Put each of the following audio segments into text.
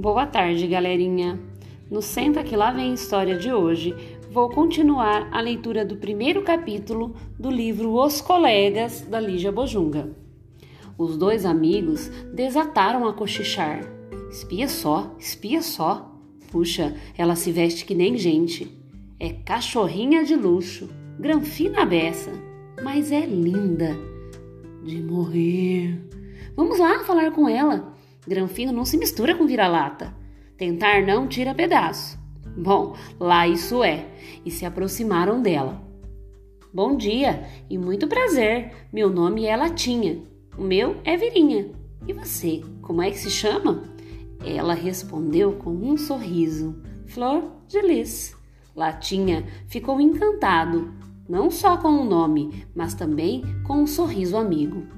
Boa tarde, galerinha. No Senta que lá vem a história de hoje, vou continuar a leitura do primeiro capítulo do livro Os Colegas da Lígia Bojunga. Os dois amigos desataram a cochichar. Espia só, espia só. Puxa, ela se veste que nem gente. É cachorrinha de luxo, granfina beça, mas é linda. De morrer. Vamos lá falar com ela. Granfino não se mistura com vira-lata. Tentar não tira pedaço. Bom, lá isso é. E se aproximaram dela. Bom dia e muito prazer. Meu nome é Latinha. O meu é Virinha. E você, como é que se chama? Ela respondeu com um sorriso. Flor de Lis. Latinha ficou encantado, não só com o nome, mas também com o um sorriso amigo.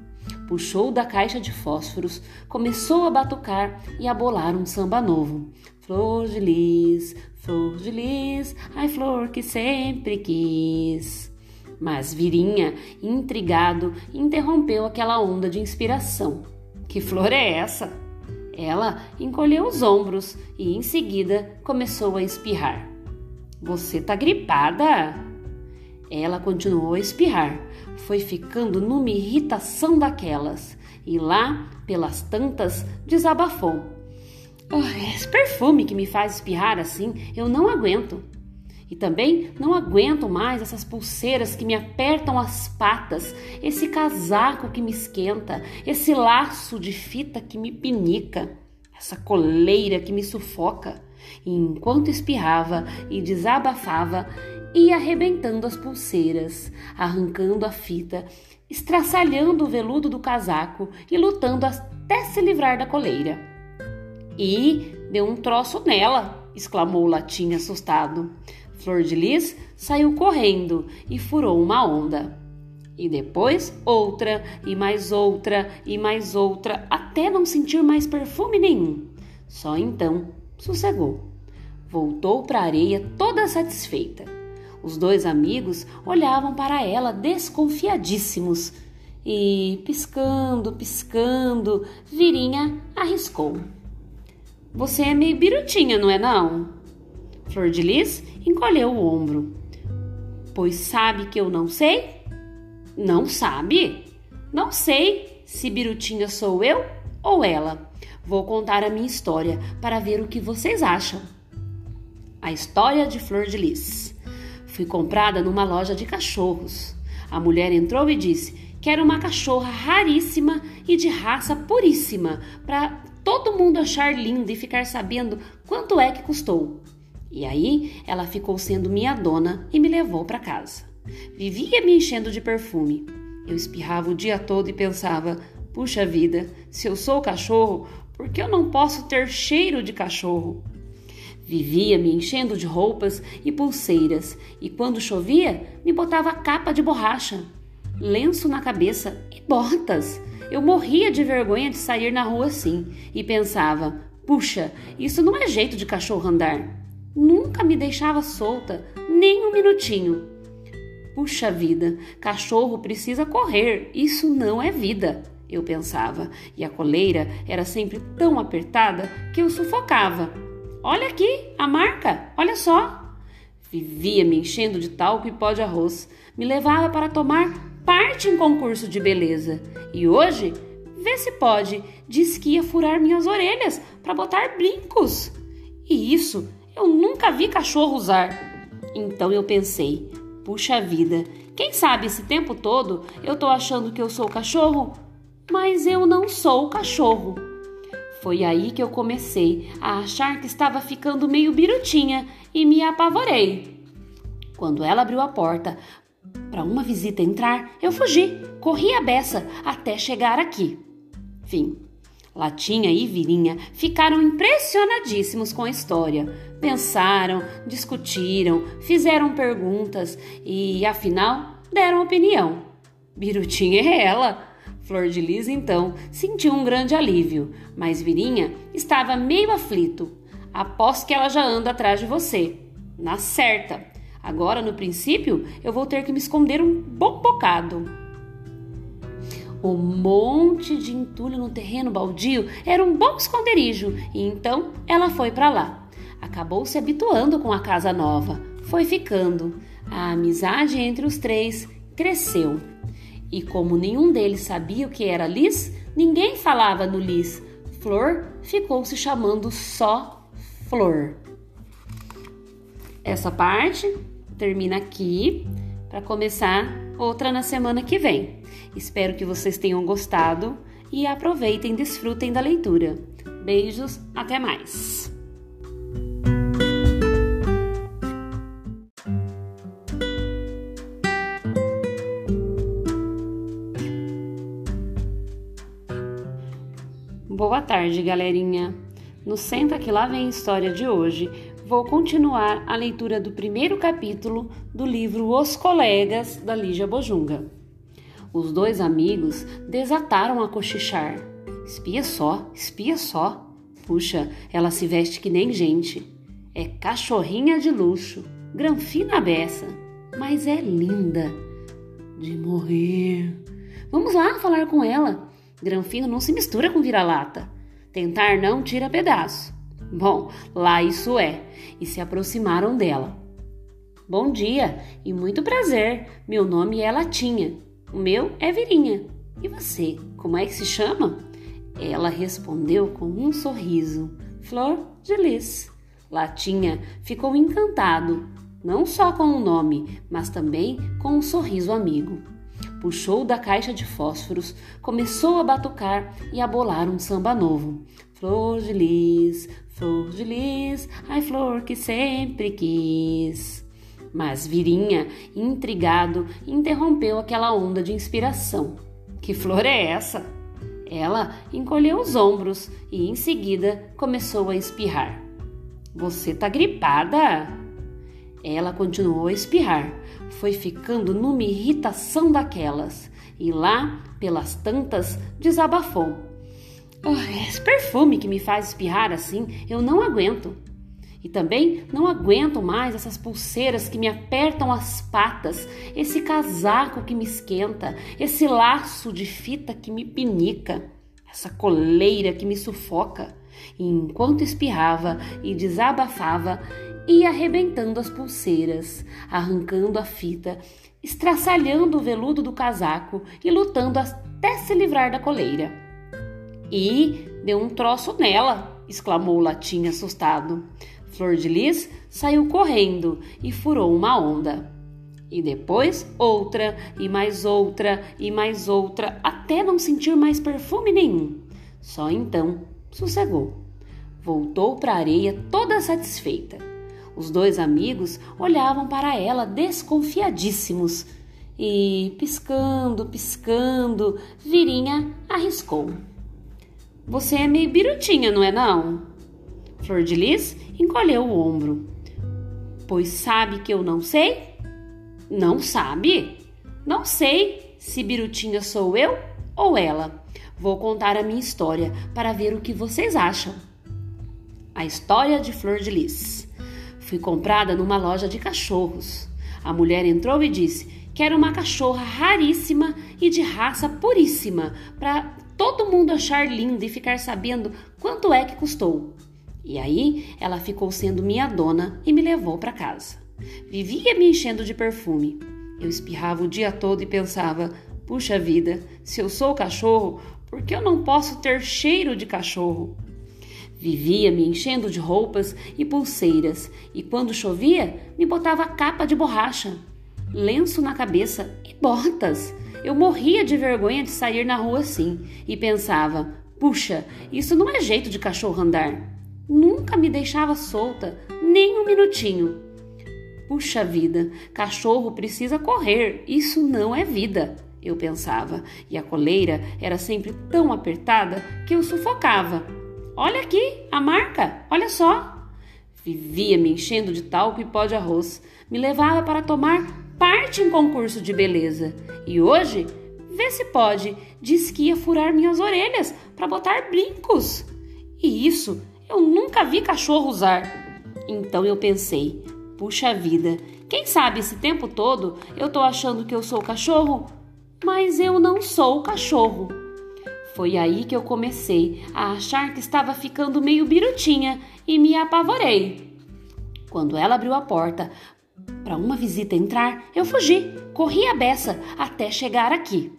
Puxou da caixa de fósforos, começou a batucar e a bolar um samba novo. Flor de lis, flor de lis, ai flor que sempre quis. Mas Virinha, intrigado, interrompeu aquela onda de inspiração. Que flor é essa? Ela encolheu os ombros e em seguida começou a espirrar. Você tá gripada? Ela continuou a espirrar. Foi ficando numa irritação daquelas. E lá, pelas tantas, desabafou. Oh, esse perfume que me faz espirrar assim, eu não aguento. E também não aguento mais essas pulseiras que me apertam as patas, esse casaco que me esquenta, esse laço de fita que me pinica, essa coleira que me sufoca. E enquanto espirrava e desabafava, ia arrebentando as pulseiras, arrancando a fita, estraçalhando o veludo do casaco e lutando até se livrar da coleira. E deu um troço nela, exclamou o Latim assustado. Flor de Lis saiu correndo e furou uma onda. E depois outra, e mais outra, e mais outra, até não sentir mais perfume nenhum. Só então sossegou. Voltou para a areia toda satisfeita. Os dois amigos olhavam para ela desconfiadíssimos e, piscando, piscando, Virinha arriscou. Você é meio birutinha, não é não? Flor de Lis encolheu o ombro. Pois sabe que eu não sei? Não sabe? Não sei se birutinha sou eu ou ela. Vou contar a minha história para ver o que vocês acham. A história de Flor de Lis. Fui comprada numa loja de cachorros. A mulher entrou e disse: Quero uma cachorra raríssima e de raça puríssima, para todo mundo achar linda e ficar sabendo quanto é que custou. E aí ela ficou sendo minha dona e me levou para casa. Vivia me enchendo de perfume. Eu espirrava o dia todo e pensava: puxa vida, se eu sou cachorro, por que eu não posso ter cheiro de cachorro? Vivia me enchendo de roupas e pulseiras, e quando chovia, me botava capa de borracha, lenço na cabeça e botas. Eu morria de vergonha de sair na rua assim e pensava: puxa, isso não é jeito de cachorro andar. Nunca me deixava solta, nem um minutinho. Puxa vida, cachorro precisa correr, isso não é vida, eu pensava, e a coleira era sempre tão apertada que eu sufocava. Olha aqui a marca, olha só. Vivia me enchendo de talco e pó de arroz. Me levava para tomar parte em concurso de beleza. E hoje, vê se pode, diz que ia furar minhas orelhas para botar brincos. E isso eu nunca vi cachorro usar. Então eu pensei, puxa vida, quem sabe esse tempo todo eu tô achando que eu sou cachorro? Mas eu não sou cachorro. Foi aí que eu comecei a achar que estava ficando meio birutinha e me apavorei. Quando ela abriu a porta para uma visita entrar, eu fugi, corri a beça até chegar aqui. Fim. Latinha e Virinha ficaram impressionadíssimos com a história. Pensaram, discutiram, fizeram perguntas e, afinal, deram opinião. Birutinha é ela, Flor de Lis, então, sentiu um grande alívio, mas Virinha estava meio aflito. Aposto que ela já anda atrás de você. Na certa. Agora, no princípio, eu vou ter que me esconder um bom bocado. O monte de entulho no terreno baldio era um bom esconderijo e então ela foi para lá. Acabou se habituando com a casa nova, foi ficando. A amizade entre os três cresceu. E como nenhum deles sabia o que era Liz, ninguém falava no Liz. Flor ficou se chamando só Flor. Essa parte termina aqui para começar outra na semana que vem. Espero que vocês tenham gostado e aproveitem, desfrutem da leitura. Beijos, até mais! Boa tarde, galerinha. No Senta que lá vem história de hoje, vou continuar a leitura do primeiro capítulo do livro Os Colegas da Lígia Bojunga. Os dois amigos desataram a cochichar. Espia só, espia só. Puxa, ela se veste que nem gente. É cachorrinha de luxo, granfina beça, mas é linda. De morrer. Vamos lá falar com ela. Granfino não se mistura com vira-lata. Tentar não tira pedaço. Bom, lá isso é. E se aproximaram dela. Bom dia e muito prazer. Meu nome é Latinha. O meu é Virinha. E você, como é que se chama? Ela respondeu com um sorriso. Flor de Lis. Latinha ficou encantado, não só com o nome, mas também com um sorriso amigo puxou da caixa de fósforos, começou a batucar e a bolar um samba novo. Flor de lis, flor de lis, ai flor que sempre quis. Mas Virinha, intrigado, interrompeu aquela onda de inspiração. Que flor é essa? Ela encolheu os ombros e em seguida começou a espirrar. Você tá gripada? Ela continuou a espirrar. Foi ficando numa irritação daquelas e lá, pelas tantas, desabafou. Oh, esse perfume que me faz espirrar assim, eu não aguento. E também não aguento mais essas pulseiras que me apertam as patas, esse casaco que me esquenta, esse laço de fita que me pinica, essa coleira que me sufoca. E enquanto espirrava e desabafava, ia arrebentando as pulseiras, arrancando a fita, estraçalhando o veludo do casaco e lutando até se livrar da coleira. E deu um troço nela, exclamou o Latim assustado. Flor de Lis saiu correndo e furou uma onda. E depois outra, e mais outra, e mais outra, até não sentir mais perfume nenhum. Só então sossegou. Voltou para a areia toda satisfeita. Os dois amigos olhavam para ela desconfiadíssimos e, piscando, piscando, Virinha arriscou. Você é meio birutinha, não é não? Flor de Lis encolheu o ombro. Pois sabe que eu não sei? Não sabe? Não sei se birutinha sou eu ou ela. Vou contar a minha história para ver o que vocês acham. A história de Flor de Lis. Fui comprada numa loja de cachorros. A mulher entrou e disse: Quero uma cachorra raríssima e de raça puríssima, para todo mundo achar linda e ficar sabendo quanto é que custou. E aí ela ficou sendo minha dona e me levou para casa. Vivia me enchendo de perfume. Eu espirrava o dia todo e pensava: puxa vida, se eu sou cachorro, por que eu não posso ter cheiro de cachorro? Vivia me enchendo de roupas e pulseiras, e quando chovia, me botava capa de borracha, lenço na cabeça e botas. Eu morria de vergonha de sair na rua assim e pensava: puxa, isso não é jeito de cachorro andar. Nunca me deixava solta, nem um minutinho. Puxa vida, cachorro precisa correr, isso não é vida, eu pensava, e a coleira era sempre tão apertada que eu sufocava Olha aqui a marca, olha só. Vivia me enchendo de talco e pó de arroz. Me levava para tomar parte em concurso de beleza. E hoje, vê se pode, diz que ia furar minhas orelhas para botar brincos. E isso eu nunca vi cachorro usar. Então eu pensei, puxa vida, quem sabe esse tempo todo eu tô achando que eu sou cachorro? mas eu não sou cachorro. Foi aí que eu comecei a achar que estava ficando meio birutinha e me apavorei. Quando ela abriu a porta para uma visita entrar, eu fugi, corri a beça até chegar aqui.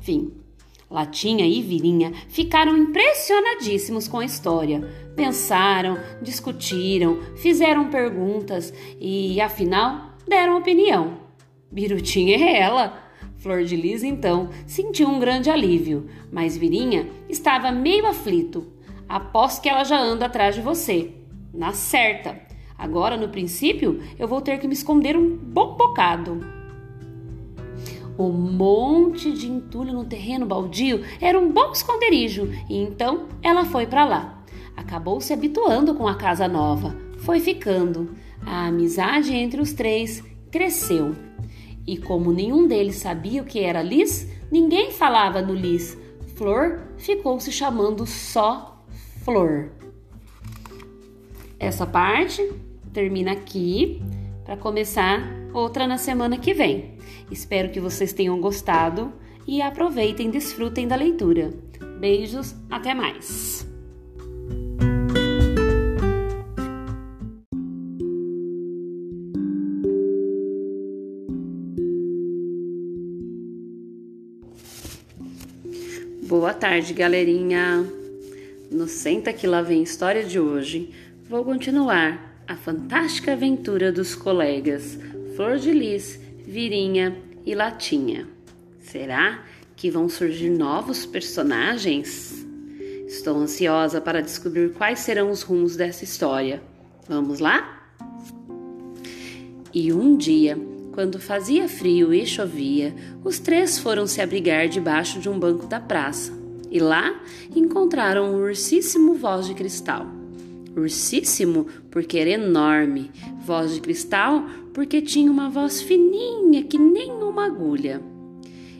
Fim. Latinha e Virinha ficaram impressionadíssimos com a história. Pensaram, discutiram, fizeram perguntas e, afinal, deram opinião. Birutinha é ela. Flor de Lis, então, sentiu um grande alívio, mas Virinha estava meio aflito. Aposto que ela já anda atrás de você. Na certa. Agora, no princípio, eu vou ter que me esconder um bom bocado. O monte de entulho no terreno baldio era um bom esconderijo e então ela foi para lá. Acabou se habituando com a casa nova, foi ficando. A amizade entre os três cresceu. E como nenhum deles sabia o que era Liz, ninguém falava no Liz. Flor ficou se chamando só Flor. Essa parte termina aqui para começar outra na semana que vem. Espero que vocês tenham gostado e aproveitem desfrutem da leitura. Beijos, até mais! Boa tarde, galerinha! No Senta que lá vem história de hoje, vou continuar a fantástica aventura dos colegas Flor de Lis, Virinha e Latinha. Será que vão surgir novos personagens? Estou ansiosa para descobrir quais serão os rumos dessa história. Vamos lá? E um dia, quando fazia frio e chovia, os três foram se abrigar debaixo de um banco da praça. E lá encontraram um ursíssimo voz de cristal. Ursíssimo porque era enorme, voz de cristal porque tinha uma voz fininha que nem uma agulha.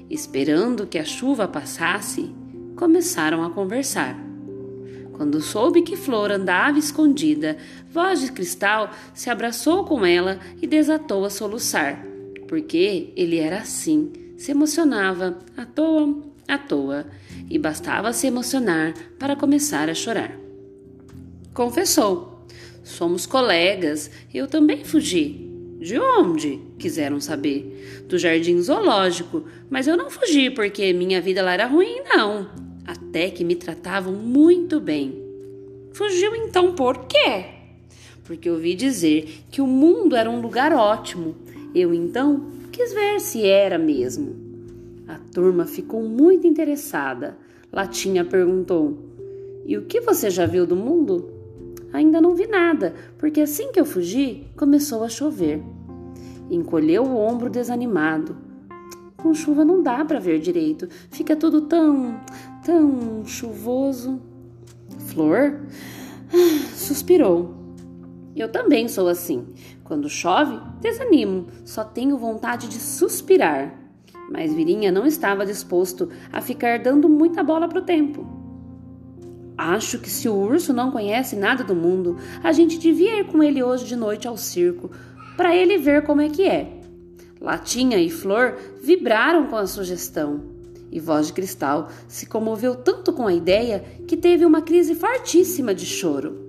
Esperando que a chuva passasse, começaram a conversar. Quando soube que Flor andava escondida, Voz de Cristal se abraçou com ela e desatou a soluçar, porque ele era assim, se emocionava à toa, à toa, e bastava se emocionar para começar a chorar. Confessou: Somos colegas, eu também fugi. De onde? Quiseram saber. Do jardim zoológico, mas eu não fugi porque minha vida lá era ruim, não até que me tratavam muito bem. Fugiu então por quê? Porque ouvi dizer que o mundo era um lugar ótimo. Eu então quis ver se era mesmo. A turma ficou muito interessada. Latinha perguntou: E o que você já viu do mundo? Ainda não vi nada, porque assim que eu fugi, começou a chover. Encolheu o ombro desanimado. Com chuva não dá para ver direito, fica tudo tão, tão chuvoso. Flor suspirou. Eu também sou assim. Quando chove, desanimo, só tenho vontade de suspirar. Mas Virinha não estava disposto a ficar dando muita bola pro tempo. Acho que se o urso não conhece nada do mundo, a gente devia ir com ele hoje de noite ao circo, para ele ver como é que é. Latinha e Flor vibraram com a sugestão. E Voz de Cristal se comoveu tanto com a ideia que teve uma crise fortíssima de choro.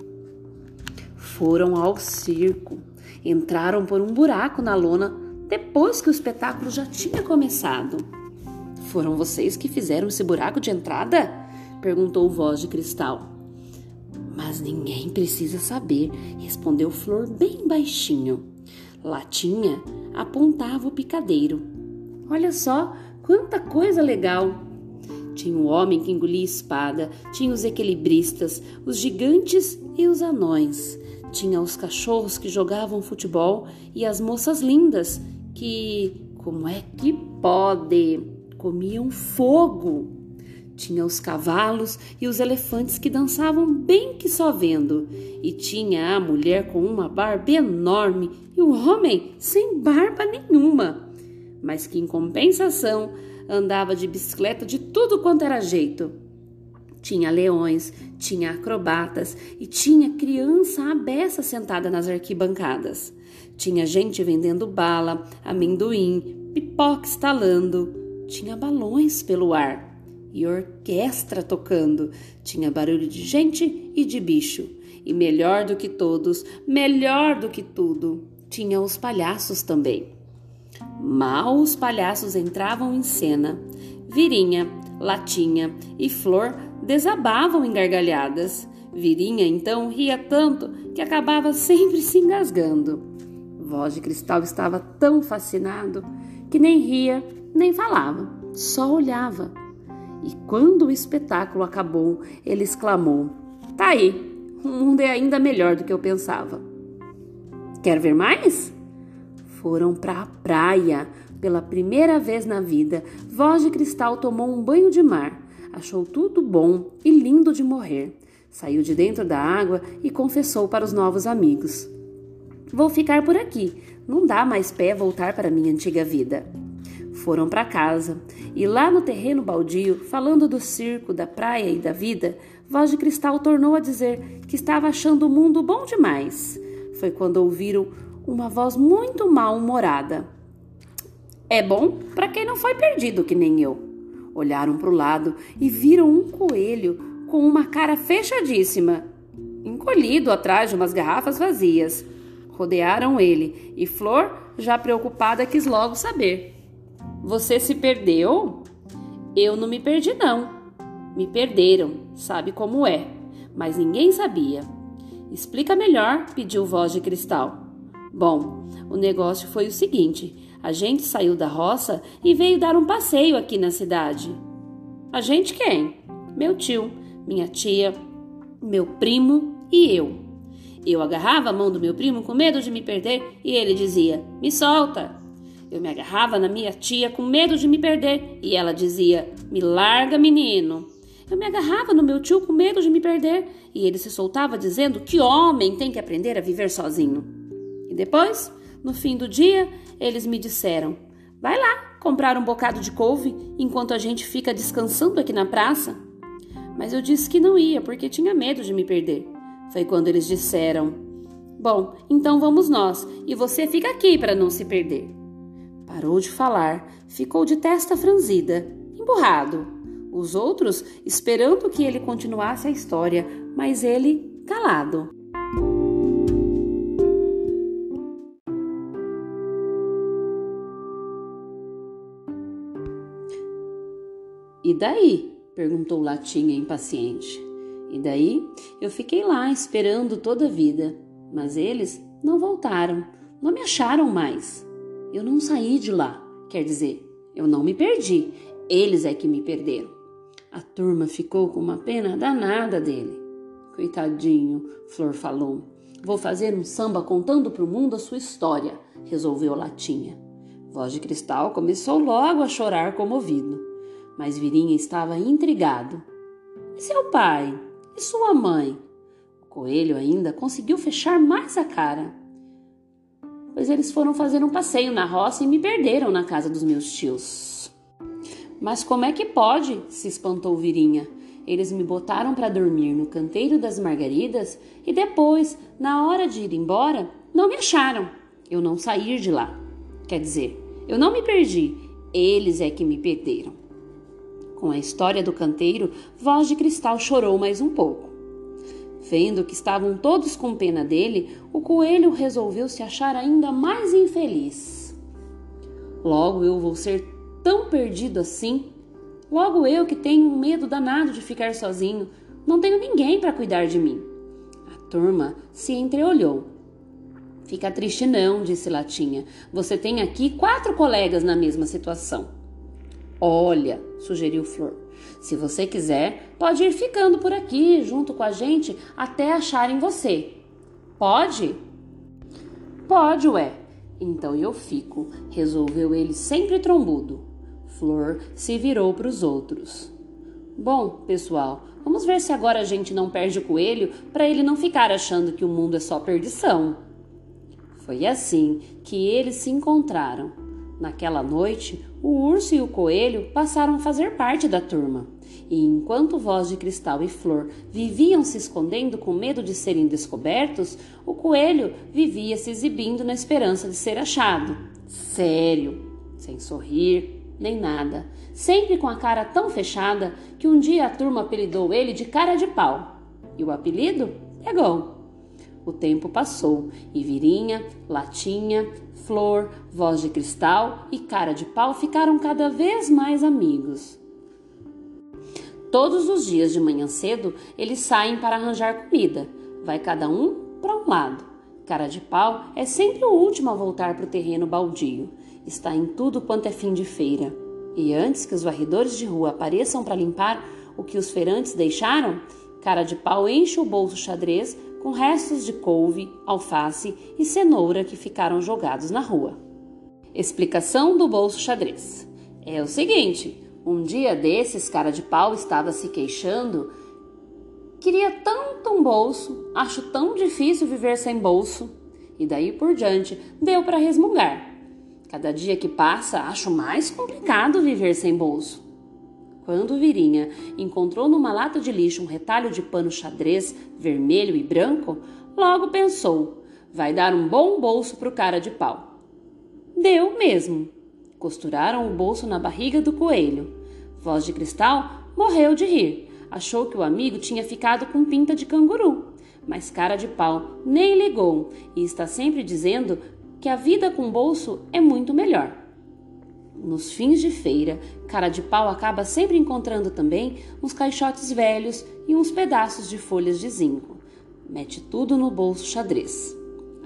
Foram ao circo. Entraram por um buraco na lona depois que o espetáculo já tinha começado. Foram vocês que fizeram esse buraco de entrada? perguntou Voz de Cristal. Mas ninguém precisa saber, respondeu Flor bem baixinho. Latinha apontava o picadeiro. Olha só quanta coisa legal! Tinha o homem que engolia espada, tinha os equilibristas, os gigantes e os anões. Tinha os cachorros que jogavam futebol e as moças lindas que, como é que pode, comiam fogo. Tinha os cavalos e os elefantes que dançavam bem que só vendo, e tinha a mulher com uma barba enorme e o homem sem barba nenhuma, mas que em compensação andava de bicicleta de tudo quanto era jeito. Tinha leões, tinha acrobatas e tinha criança abessa sentada nas arquibancadas. Tinha gente vendendo bala, amendoim, pipoca estalando, tinha balões pelo ar e orquestra tocando, tinha barulho de gente e de bicho. E melhor do que todos, melhor do que tudo, tinha os palhaços também. Mal os palhaços entravam em cena, Virinha, Latinha e Flor desabavam em gargalhadas. Virinha então ria tanto que acabava sempre se engasgando. Voz de Cristal estava tão fascinado que nem ria nem falava, só olhava. E quando o espetáculo acabou, ele exclamou: Tá aí, o mundo é ainda melhor do que eu pensava. Quer ver mais? Foram para a praia. Pela primeira vez na vida, Voz de Cristal tomou um banho de mar. Achou tudo bom e lindo de morrer. Saiu de dentro da água e confessou para os novos amigos: Vou ficar por aqui. Não dá mais pé voltar para minha antiga vida. Foram para casa e lá no terreno baldio, falando do circo, da praia e da vida, Voz de Cristal tornou a dizer que estava achando o mundo bom demais. Foi quando ouviram uma voz muito mal-humorada. É bom para quem não foi perdido que nem eu. Olharam para o lado e viram um coelho com uma cara fechadíssima, encolhido atrás de umas garrafas vazias. Rodearam ele e Flor, já preocupada, quis logo saber: Você se perdeu? Eu não me perdi, não. Me perderam, sabe como é, mas ninguém sabia. Explica melhor, pediu voz de cristal. Bom, o negócio foi o seguinte: a gente saiu da roça e veio dar um passeio aqui na cidade. A gente quem? Meu tio, minha tia, meu primo e eu. Eu agarrava a mão do meu primo com medo de me perder e ele dizia: Me solta. Eu me agarrava na minha tia com medo de me perder e ela dizia: Me larga, menino. Eu me agarrava no meu tio com medo de me perder e ele se soltava dizendo que homem tem que aprender a viver sozinho. E depois, no fim do dia, eles me disseram: Vai lá comprar um bocado de couve enquanto a gente fica descansando aqui na praça. Mas eu disse que não ia porque tinha medo de me perder. Foi quando eles disseram: Bom, então vamos nós e você fica aqui para não se perder. Parou de falar, ficou de testa franzida, emburrado. Os outros esperando que ele continuasse a história, mas ele calado. E daí? perguntou Latinha impaciente. E daí eu fiquei lá esperando toda a vida, mas eles não voltaram, não me acharam mais. Eu não saí de lá, quer dizer, eu não me perdi, eles é que me perderam. A turma ficou com uma pena danada dele. Coitadinho, Flor falou. Vou fazer um samba contando para o mundo a sua história, resolveu Latinha. Voz de Cristal começou logo a chorar comovido. Mas Virinha estava intrigado. E seu pai? E sua mãe? O coelho ainda conseguiu fechar mais a cara. Pois eles foram fazer um passeio na roça e me perderam na casa dos meus tios. Mas como é que pode? se espantou Virinha. Eles me botaram para dormir no canteiro das margaridas e depois, na hora de ir embora, não me acharam. Eu não saí de lá. Quer dizer, eu não me perdi, eles é que me perderam. Com a história do canteiro, Voz de Cristal chorou mais um pouco. Vendo que estavam todos com pena dele, o coelho resolveu se achar ainda mais infeliz. Logo eu vou ser tão perdido assim? Logo eu que tenho um medo danado de ficar sozinho, não tenho ninguém para cuidar de mim. A turma se entreolhou. Fica triste não, disse Latinha. Você tem aqui quatro colegas na mesma situação. Olha, sugeriu Flor, se você quiser, pode ir ficando por aqui junto com a gente até acharem você. Pode? Pode, ué. Então eu fico, resolveu ele sempre trombudo. Flor se virou para os outros. Bom, pessoal, vamos ver se agora a gente não perde o coelho para ele não ficar achando que o mundo é só perdição. Foi assim que eles se encontraram. Naquela noite, o urso e o coelho passaram a fazer parte da turma. E enquanto Voz de Cristal e Flor viviam se escondendo com medo de serem descobertos, o coelho vivia se exibindo na esperança de ser achado. Sério, sem sorrir, nem nada, sempre com a cara tão fechada que um dia a turma apelidou ele de cara de pau. E o apelido pegou. O tempo passou e Virinha, Latinha, Flor, Voz de Cristal e Cara de Pau ficaram cada vez mais amigos. Todos os dias de manhã cedo eles saem para arranjar comida. Vai cada um para um lado. Cara de Pau é sempre o último a voltar para o terreno baldio. Está em tudo quanto é fim de feira. E antes que os varredores de rua apareçam para limpar o que os feirantes deixaram, Cara de Pau enche o bolso xadrez com restos de couve, alface e cenoura que ficaram jogados na rua. Explicação do bolso xadrez. É o seguinte: um dia desses, cara de pau estava se queixando. Queria tanto um bolso, acho tão difícil viver sem bolso. E daí por diante, deu para resmungar. Cada dia que passa, acho mais complicado viver sem bolso. Quando Virinha encontrou numa lata de lixo um retalho de pano xadrez vermelho e branco, logo pensou: vai dar um bom bolso pro cara de pau. Deu mesmo. Costuraram o bolso na barriga do coelho. Voz de Cristal morreu de rir. Achou que o amigo tinha ficado com pinta de canguru. Mas cara de pau nem ligou e está sempre dizendo que a vida com bolso é muito melhor. Nos fins de feira, cara de pau acaba sempre encontrando também uns caixotes velhos e uns pedaços de folhas de zinco. Mete tudo no bolso xadrez.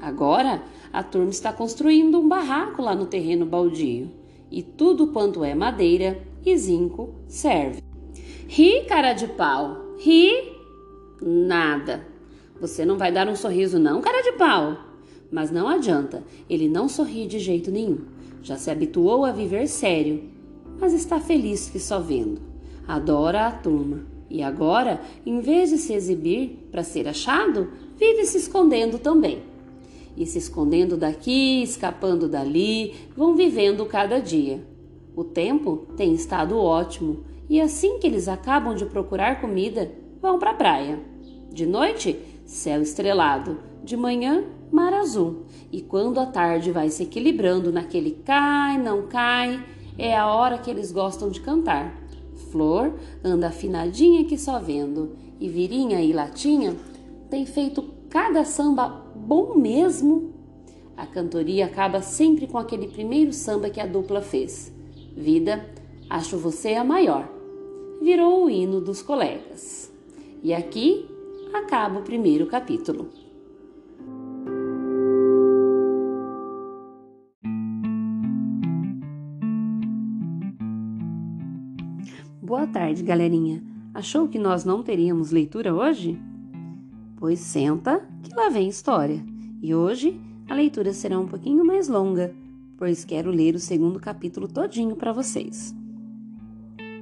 Agora, a turma está construindo um barraco lá no terreno baldio. E tudo quanto é madeira e zinco serve. Ri, cara de pau, ri. Nada. Você não vai dar um sorriso, não, cara de pau? Mas não adianta, ele não sorri de jeito nenhum. Já se habituou a viver sério, mas está feliz que só vendo. Adora a turma. E agora, em vez de se exibir para ser achado, vive se escondendo também. E se escondendo daqui, escapando dali, vão vivendo cada dia. O tempo tem estado ótimo e assim que eles acabam de procurar comida, vão para a praia. De noite, céu estrelado. De manhã, mar azul. E quando a tarde vai se equilibrando naquele cai, não cai, é a hora que eles gostam de cantar. Flor anda afinadinha que só vendo, e Virinha e Latinha tem feito cada samba bom mesmo. A cantoria acaba sempre com aquele primeiro samba que a dupla fez. Vida, acho você a maior. Virou o hino dos colegas. E aqui acaba o primeiro capítulo. Boa tarde, galerinha. Achou que nós não teríamos leitura hoje? Pois senta, que lá vem história. E hoje a leitura será um pouquinho mais longa, pois quero ler o segundo capítulo todinho para vocês.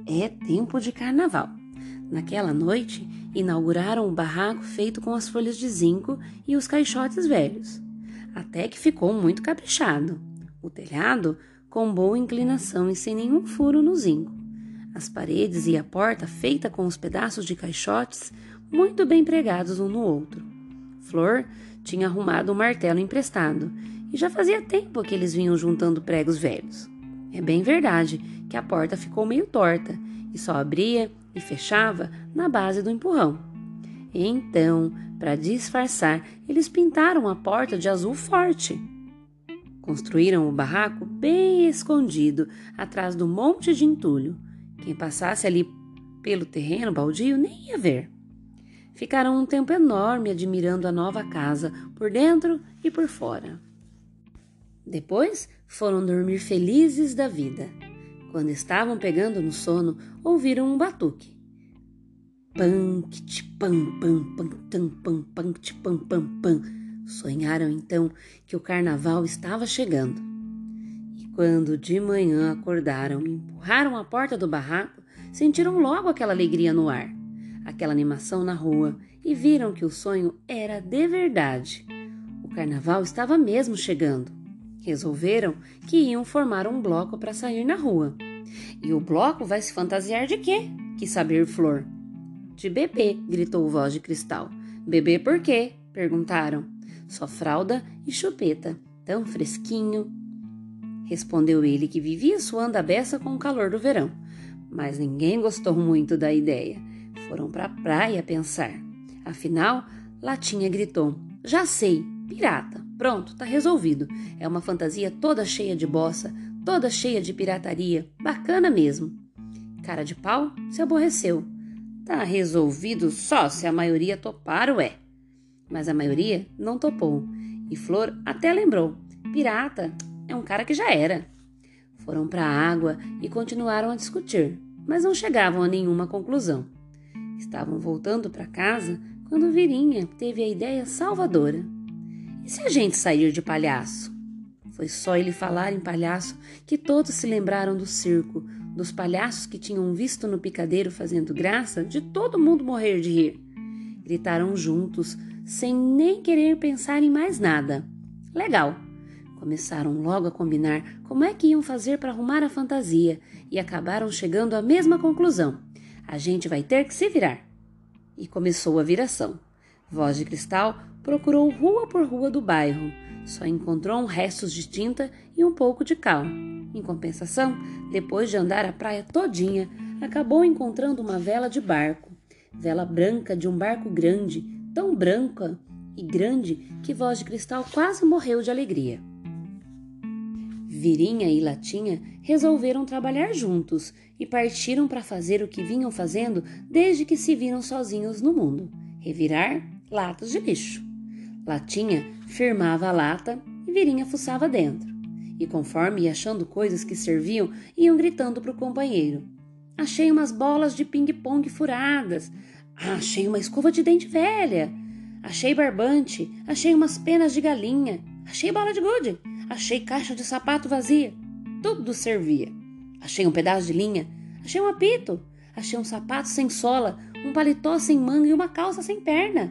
É tempo de carnaval. Naquela noite, inauguraram o barraco feito com as folhas de zinco e os caixotes velhos. Até que ficou muito caprichado. O telhado com boa inclinação e sem nenhum furo no zinco. As paredes e a porta feita com os pedaços de caixotes muito bem pregados um no outro. Flor tinha arrumado um martelo emprestado e já fazia tempo que eles vinham juntando pregos velhos. É bem verdade que a porta ficou meio torta e só abria e fechava na base do empurrão. Então, para disfarçar, eles pintaram a porta de azul forte. Construíram o barraco bem escondido atrás do monte de entulho quem passasse ali pelo terreno baldio nem ia ver. Ficaram um tempo enorme admirando a nova casa, por dentro e por fora. Depois foram dormir felizes da vida. Quando estavam pegando no sono, ouviram um batuque. Sonharam então que o carnaval estava chegando. Quando de manhã acordaram e empurraram a porta do barraco, sentiram logo aquela alegria no ar, aquela animação na rua e viram que o sonho era de verdade. O carnaval estava mesmo chegando. Resolveram que iam formar um bloco para sair na rua. E o bloco vai se fantasiar de quê? Quis saber Flor. De bebê, gritou voz de cristal. Bebê por quê? perguntaram. Só fralda e chupeta, tão fresquinho, respondeu ele, que vivia suando a beça com o calor do verão. Mas ninguém gostou muito da ideia. Foram para a praia pensar. Afinal, Latinha gritou: Já sei, pirata. Pronto, tá resolvido. É uma fantasia toda cheia de bossa, toda cheia de pirataria. Bacana mesmo. Cara de pau se aborreceu. Tá resolvido só se a maioria topar, ué. Mas a maioria não topou. E Flor até lembrou: pirata é um cara que já era. Foram para a água e continuaram a discutir, mas não chegavam a nenhuma conclusão. Estavam voltando para casa quando Virinha teve a ideia salvadora. E se a gente sair de palhaço? Foi só ele falar em palhaço que todos se lembraram do circo, dos palhaços que tinham visto no picadeiro fazendo graça de todo mundo morrer de rir. Gritaram juntos, sem nem querer pensar em mais nada. Legal! Começaram logo a combinar como é que iam fazer para arrumar a fantasia e acabaram chegando à mesma conclusão. A gente vai ter que se virar. E começou a viração. Voz de Cristal procurou rua por rua do bairro. Só encontrou restos de tinta e um pouco de cal. Em compensação, depois de andar a praia todinha, acabou encontrando uma vela de barco. Vela branca de um barco grande, tão branca e grande que Voz de Cristal quase morreu de alegria. Virinha e Latinha resolveram trabalhar juntos e partiram para fazer o que vinham fazendo desde que se viram sozinhos no mundo: revirar latas de lixo. Latinha firmava a lata e Virinha fuçava dentro. E conforme ia achando coisas que serviam, iam gritando para o companheiro: Achei umas bolas de ping-pong furadas. Achei uma escova de dente velha. Achei barbante. Achei umas penas de galinha. Achei bala de gude. Achei caixa de sapato vazia. Tudo servia. Achei um pedaço de linha. Achei um apito. Achei um sapato sem sola, um paletó sem manga e uma calça sem perna.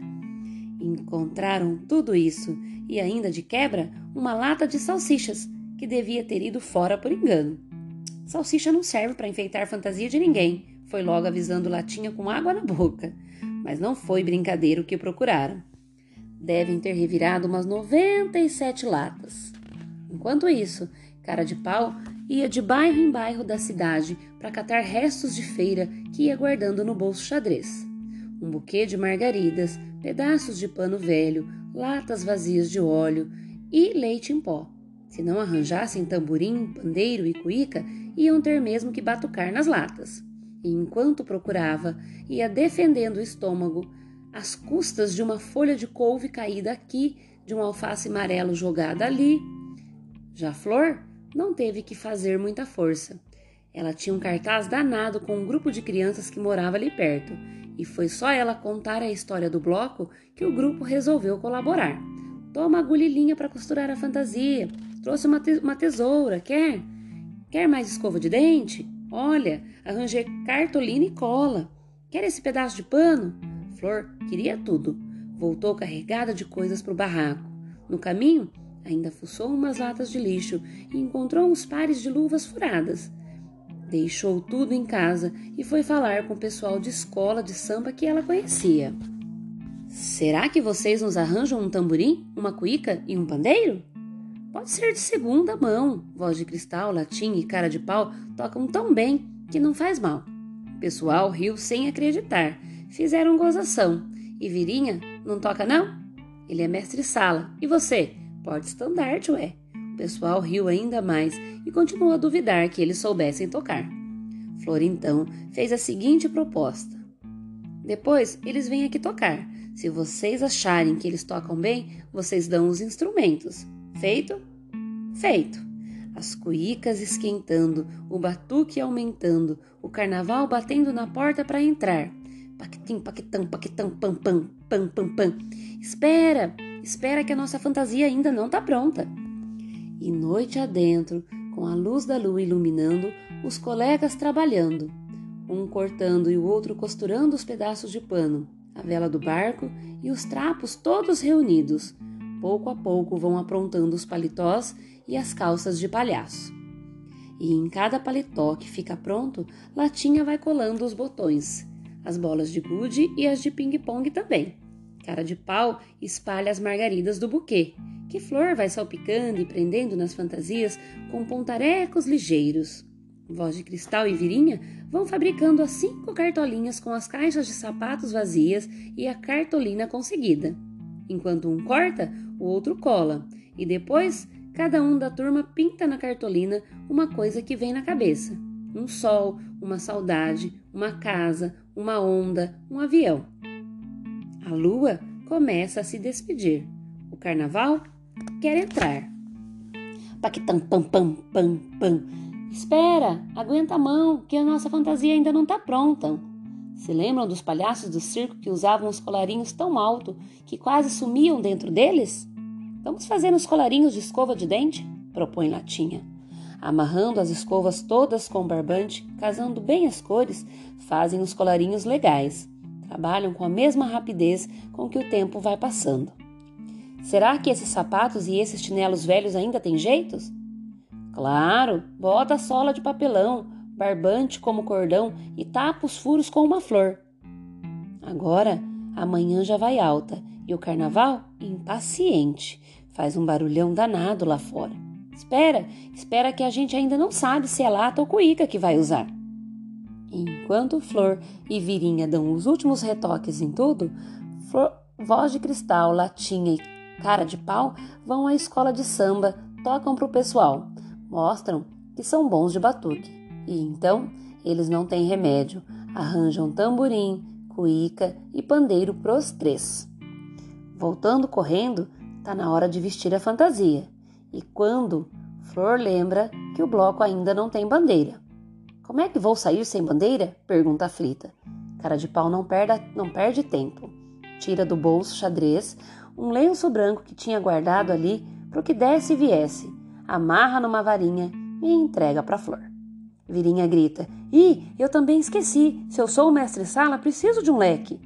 Encontraram tudo isso e ainda de quebra uma lata de salsichas que devia ter ido fora por engano. Salsicha não serve para enfeitar fantasia de ninguém, foi logo avisando Latinha com água na boca. Mas não foi brincadeira o que procuraram. Devem ter revirado umas 97 latas. Enquanto isso, cara de pau ia de bairro em bairro da cidade para catar restos de feira que ia guardando no bolso xadrez. Um buquê de margaridas, pedaços de pano velho, latas vazias de óleo e leite em pó. Se não arranjassem tamborim, pandeiro e cuíca, iam ter mesmo que batucar nas latas. E enquanto procurava, ia defendendo o estômago, às custas de uma folha de couve caída aqui, de um alface amarelo jogada ali, já Flor não teve que fazer muita força. Ela tinha um cartaz danado com um grupo de crianças que morava ali perto, e foi só ela contar a história do bloco que o grupo resolveu colaborar. Toma agulhinha para costurar a fantasia. Trouxe uma, te uma tesoura, quer? Quer mais escova de dente? Olha, arranjei cartolina e cola. Quer esse pedaço de pano? Flor queria tudo. Voltou carregada de coisas para o barraco. No caminho, Ainda fuçou umas latas de lixo e encontrou uns pares de luvas furadas. Deixou tudo em casa e foi falar com o pessoal de escola de samba que ela conhecia. Será que vocês nos arranjam um tamborim, uma cuíca e um pandeiro? Pode ser de segunda mão. Voz de cristal, latim e cara de pau tocam tão bem que não faz mal. O pessoal riu sem acreditar. Fizeram gozação. E Virinha, não toca não? Ele é mestre sala. E você? Porte estandarte, ué. O pessoal riu ainda mais e continuou a duvidar que eles soubessem tocar. Flor então fez a seguinte proposta: Depois eles vêm aqui tocar. Se vocês acharem que eles tocam bem, vocês dão os instrumentos. Feito? Feito. As cuícas esquentando, o batuque aumentando, o carnaval batendo na porta para entrar. Paquitim, paquitão, paquitão, pam, pam, pam, pam, pam. Espera! Espera que a nossa fantasia ainda não está pronta. E noite adentro, com a luz da lua iluminando, os colegas trabalhando, um cortando e o outro costurando os pedaços de pano, a vela do barco e os trapos todos reunidos. Pouco a pouco vão aprontando os paletós e as calças de palhaço. E em cada paletó que fica pronto, Latinha vai colando os botões, as bolas de gude e as de ping-pong também. Cara de pau espalha as margaridas do buquê, que Flor vai salpicando e prendendo nas fantasias com pontarecos ligeiros. Voz de Cristal e Virinha vão fabricando as cinco cartolinhas com as caixas de sapatos vazias e a cartolina conseguida. Enquanto um corta, o outro cola, e depois cada um da turma pinta na cartolina uma coisa que vem na cabeça: um sol, uma saudade, uma casa, uma onda, um avião. A lua começa a se despedir. O carnaval quer entrar. Paquitam pam pam pam pam. Espera, aguenta a mão, que a nossa fantasia ainda não está pronta. Se lembram dos palhaços do circo que usavam os colarinhos tão alto que quase sumiam dentro deles? Vamos fazer uns colarinhos de escova de dente? propõe Latinha. Amarrando as escovas todas com barbante, casando bem as cores, fazem os colarinhos legais. Trabalham com a mesma rapidez com que o tempo vai passando. Será que esses sapatos e esses chinelos velhos ainda têm jeitos? Claro, bota a sola de papelão, barbante como cordão e tapa os furos com uma flor. Agora, amanhã já vai alta e o carnaval, impaciente, faz um barulhão danado lá fora. Espera, espera que a gente ainda não sabe se é lata ou cuíca que vai usar. Enquanto Flor e Virinha dão os últimos retoques em tudo, Flor, Voz de Cristal, Latinha e cara de pau, vão à escola de samba, tocam pro pessoal, mostram que são bons de batuque. E então eles não têm remédio, arranjam tamborim, cuíca e pandeiro pros três. Voltando correndo, tá na hora de vestir a fantasia. E quando Flor lembra que o bloco ainda não tem bandeira. Como é que vou sair sem bandeira? pergunta aflita. Cara de pau não, perda, não perde tempo. Tira do bolso xadrez um lenço branco que tinha guardado ali para o que desse e viesse, amarra numa varinha e entrega para Flor. Virinha grita: Ih, eu também esqueci. Se eu sou o mestre-sala, preciso de um leque.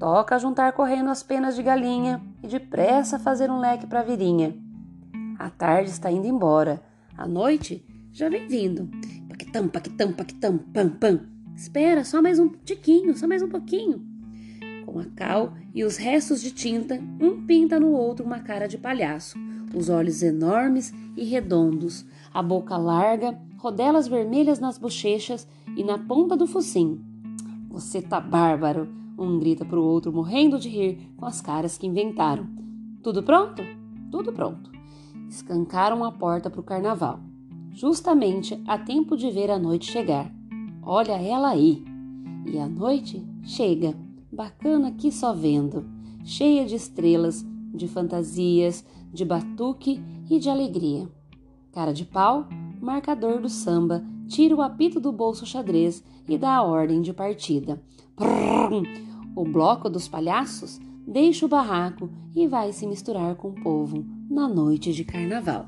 Toca juntar correndo as penas de galinha e depressa fazer um leque para Virinha. A tarde está indo embora. A noite já vem vindo. Paquitam, paquitam, paquitam, pam, pam. Espera, só mais um tiquinho, só mais um pouquinho com a cal e os restos de tinta, um pinta no outro uma cara de palhaço, os olhos enormes e redondos, a boca larga, rodelas vermelhas nas bochechas e na ponta do focinho. Você tá bárbaro! Um grita pro outro, morrendo de rir com as caras que inventaram. Tudo pronto? Tudo pronto. Escancaram a porta pro carnaval, justamente a tempo de ver a noite chegar. Olha ela aí! E a noite chega bacana aqui só vendo, cheia de estrelas, de fantasias, de batuque e de alegria. Cara de pau, marcador do samba, tira o apito do bolso xadrez e dá a ordem de partida. Prrr, o bloco dos palhaços deixa o barraco e vai se misturar com o povo na noite de carnaval.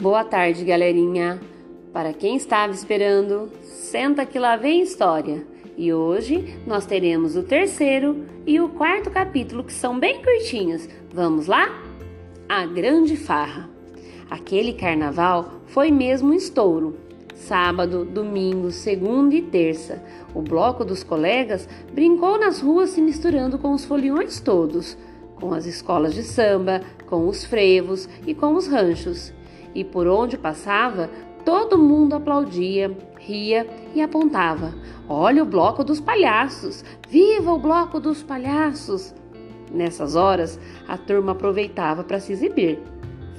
Boa tarde, galerinha. Para quem estava esperando, senta que lá vem história. E hoje nós teremos o terceiro e o quarto capítulo que são bem curtinhos. Vamos lá? A Grande Farra. Aquele carnaval foi mesmo um estouro. Sábado, domingo, segunda e terça, o bloco dos colegas brincou nas ruas se misturando com os foliões todos, com as escolas de samba, com os frevos e com os ranchos e por onde passava, todo mundo aplaudia, ria e apontava: Olha o bloco dos palhaços! Viva o bloco dos palhaços! Nessas horas, a turma aproveitava para se exibir.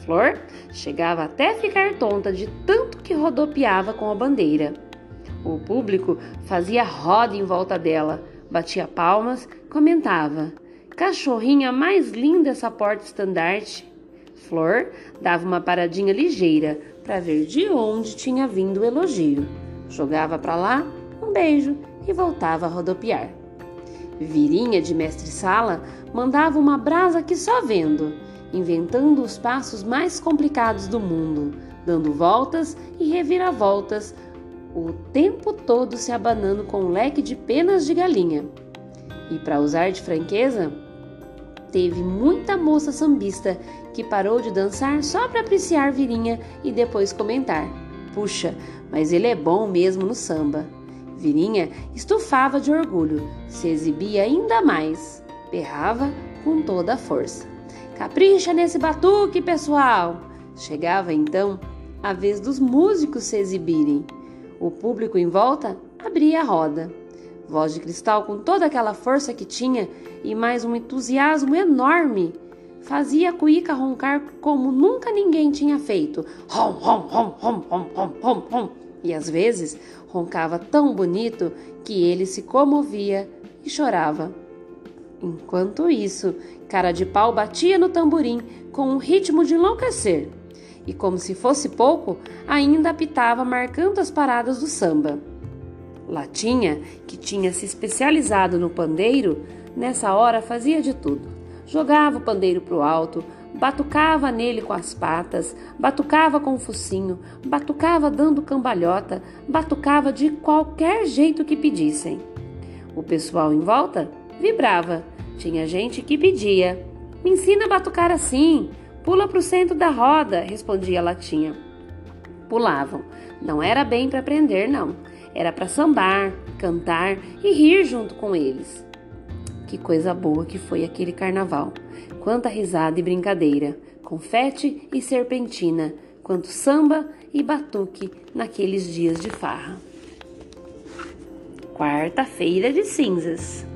Flor chegava até ficar tonta de tanto que rodopiava com a bandeira. O público fazia roda em volta dela, batia palmas, comentava: Cachorrinha mais linda essa porta-estandarte! Flor dava uma paradinha ligeira para ver de onde tinha vindo o elogio. Jogava para lá um beijo e voltava a rodopiar. Virinha de mestre-sala mandava uma brasa que só vendo, inventando os passos mais complicados do mundo, dando voltas e reviravoltas, o tempo todo se abanando com um leque de penas de galinha. E para usar de franqueza, teve muita moça sambista que parou de dançar só para apreciar Virinha e depois comentar: Puxa, mas ele é bom mesmo no samba. Virinha estufava de orgulho, se exibia ainda mais, berrava com toda a força. Capricha nesse batuque, pessoal! Chegava então a vez dos músicos se exibirem. O público em volta abria a roda. Voz de cristal, com toda aquela força que tinha e mais um entusiasmo enorme, fazia a cuíca roncar como nunca ninguém tinha feito. Rom, rom, rom, rom, rom, rom, rom, rom. E às vezes roncava tão bonito que ele se comovia e chorava. Enquanto isso, cara de pau batia no tamborim com um ritmo de enlouquecer e, como se fosse pouco, ainda apitava marcando as paradas do samba. Latinha, que tinha se especializado no pandeiro, nessa hora fazia de tudo. Jogava o pandeiro pro alto, batucava nele com as patas, batucava com o focinho, batucava dando cambalhota, batucava de qualquer jeito que pedissem. O pessoal em volta vibrava. Tinha gente que pedia: Me ensina a batucar assim, Pula para o centro da roda, respondia a Latinha. Pulavam. Não era bem para aprender, não. Era para sambar, cantar e rir junto com eles. Que coisa boa que foi aquele carnaval. Quanta risada e brincadeira, confete e serpentina, quanto samba e batuque naqueles dias de farra. Quarta-feira de cinzas.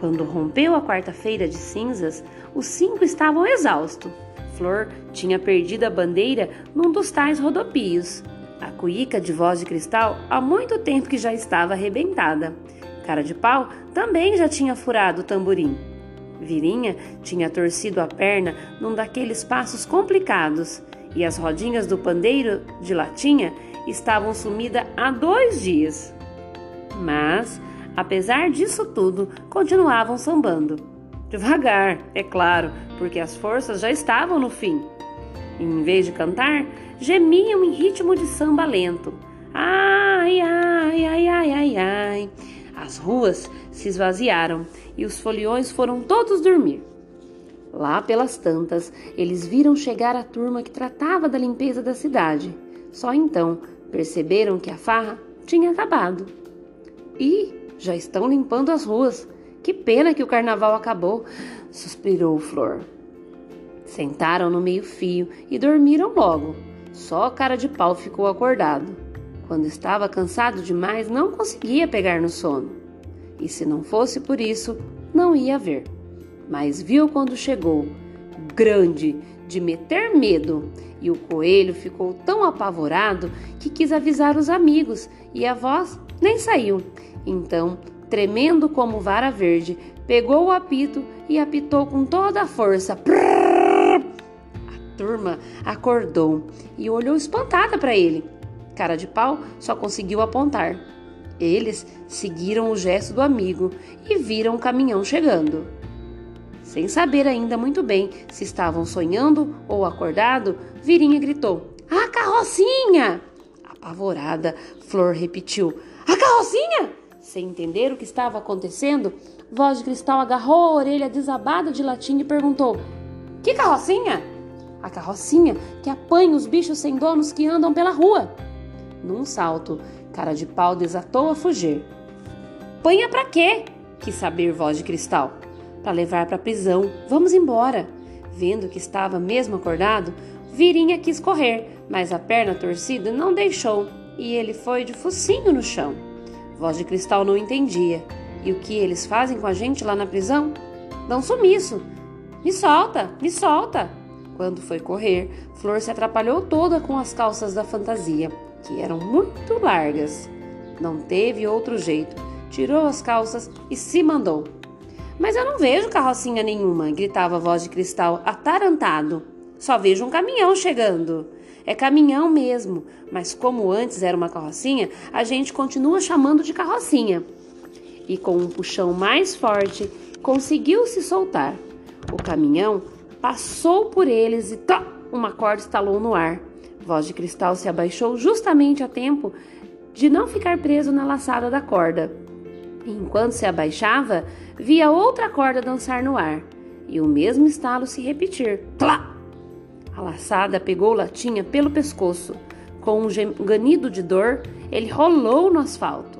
Quando rompeu a quarta-feira de cinzas, os cinco estavam exaustos. Flor tinha perdido a bandeira num dos tais rodopios. A cuíca de voz de cristal há muito tempo que já estava arrebentada. Cara de pau também já tinha furado o tamborim. Virinha tinha torcido a perna num daqueles passos complicados e as rodinhas do pandeiro de latinha estavam sumidas há dois dias. Mas, apesar disso tudo, continuavam sambando. Devagar, é claro, porque as forças já estavam no fim. Em vez de cantar, gemiam em ritmo de samba lento. Ai, ai, ai, ai, ai, ai. As ruas se esvaziaram e os foliões foram todos dormir. Lá pelas tantas, eles viram chegar a turma que tratava da limpeza da cidade. Só então perceberam que a farra tinha acabado. E já estão limpando as ruas. Que pena que o carnaval acabou, suspirou Flor. Sentaram no meio-fio e dormiram logo. Só a cara de pau ficou acordado. Quando estava cansado demais, não conseguia pegar no sono. E se não fosse por isso, não ia ver. Mas viu quando chegou, grande, de meter medo, e o coelho ficou tão apavorado que quis avisar os amigos, e a voz nem saiu. Então tremendo como vara verde, pegou o apito e apitou com toda a força. A turma acordou e olhou espantada para ele. Cara de pau só conseguiu apontar. Eles seguiram o gesto do amigo e viram o caminhão chegando. Sem saber ainda muito bem se estavam sonhando ou acordado, Virinha gritou: A carrocinha! Apavorada, Flor repetiu: A carrocinha! Sem entender o que estava acontecendo, Voz de Cristal agarrou a orelha desabada de latim e perguntou: Que carrocinha? A carrocinha que apanha os bichos sem donos que andam pela rua. Num salto, cara de pau desatou a fugir. Panha para quê? Quis saber Voz de Cristal. Para levar para prisão. Vamos embora. Vendo que estava mesmo acordado, Virinha quis correr, mas a perna torcida não deixou e ele foi de focinho no chão. Voz de Cristal não entendia. E o que eles fazem com a gente lá na prisão? Dão sumiço. Me solta, me solta. Quando foi correr, Flor se atrapalhou toda com as calças da fantasia, que eram muito largas. Não teve outro jeito. Tirou as calças e se mandou. Mas eu não vejo carrocinha nenhuma, gritava a voz de cristal, atarantado. Só vejo um caminhão chegando. É caminhão mesmo, mas como antes era uma carrocinha, a gente continua chamando de carrocinha. E com um puxão mais forte, conseguiu se soltar. O caminhão passou por eles e tó, uma corda estalou no ar. Voz de Cristal se abaixou justamente a tempo de não ficar preso na laçada da corda. E enquanto se abaixava, via outra corda dançar no ar e o mesmo estalo se repetir. Tlá! A laçada pegou Latinha pelo pescoço. Com um ganido de dor, ele rolou no asfalto.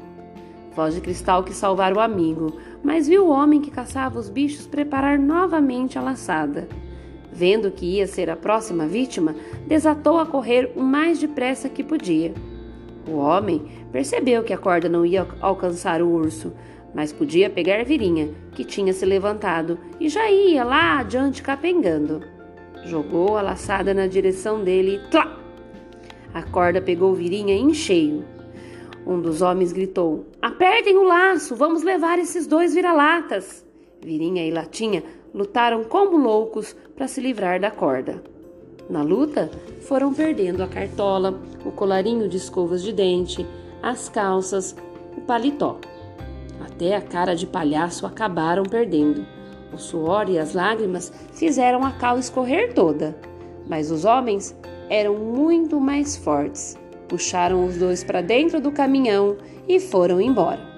Voz de Cristal que salvar o amigo, mas viu o homem que caçava os bichos preparar novamente a laçada. Vendo que ia ser a próxima vítima, desatou a correr o mais depressa que podia. O homem percebeu que a corda não ia alcançar o urso, mas podia pegar Virinha, que tinha se levantado e já ia lá adiante capengando. Jogou a laçada na direção dele e tlá! A corda pegou Virinha em cheio. Um dos homens gritou: Apertem o laço, vamos levar esses dois vira-latas. Virinha e Latinha lutaram como loucos para se livrar da corda. Na luta, foram perdendo a cartola, o colarinho de escovas de dente, as calças, o paletó. Até a cara de palhaço acabaram perdendo. O suor e as lágrimas fizeram a cal escorrer toda. Mas os homens eram muito mais fortes. Puxaram os dois para dentro do caminhão e foram embora.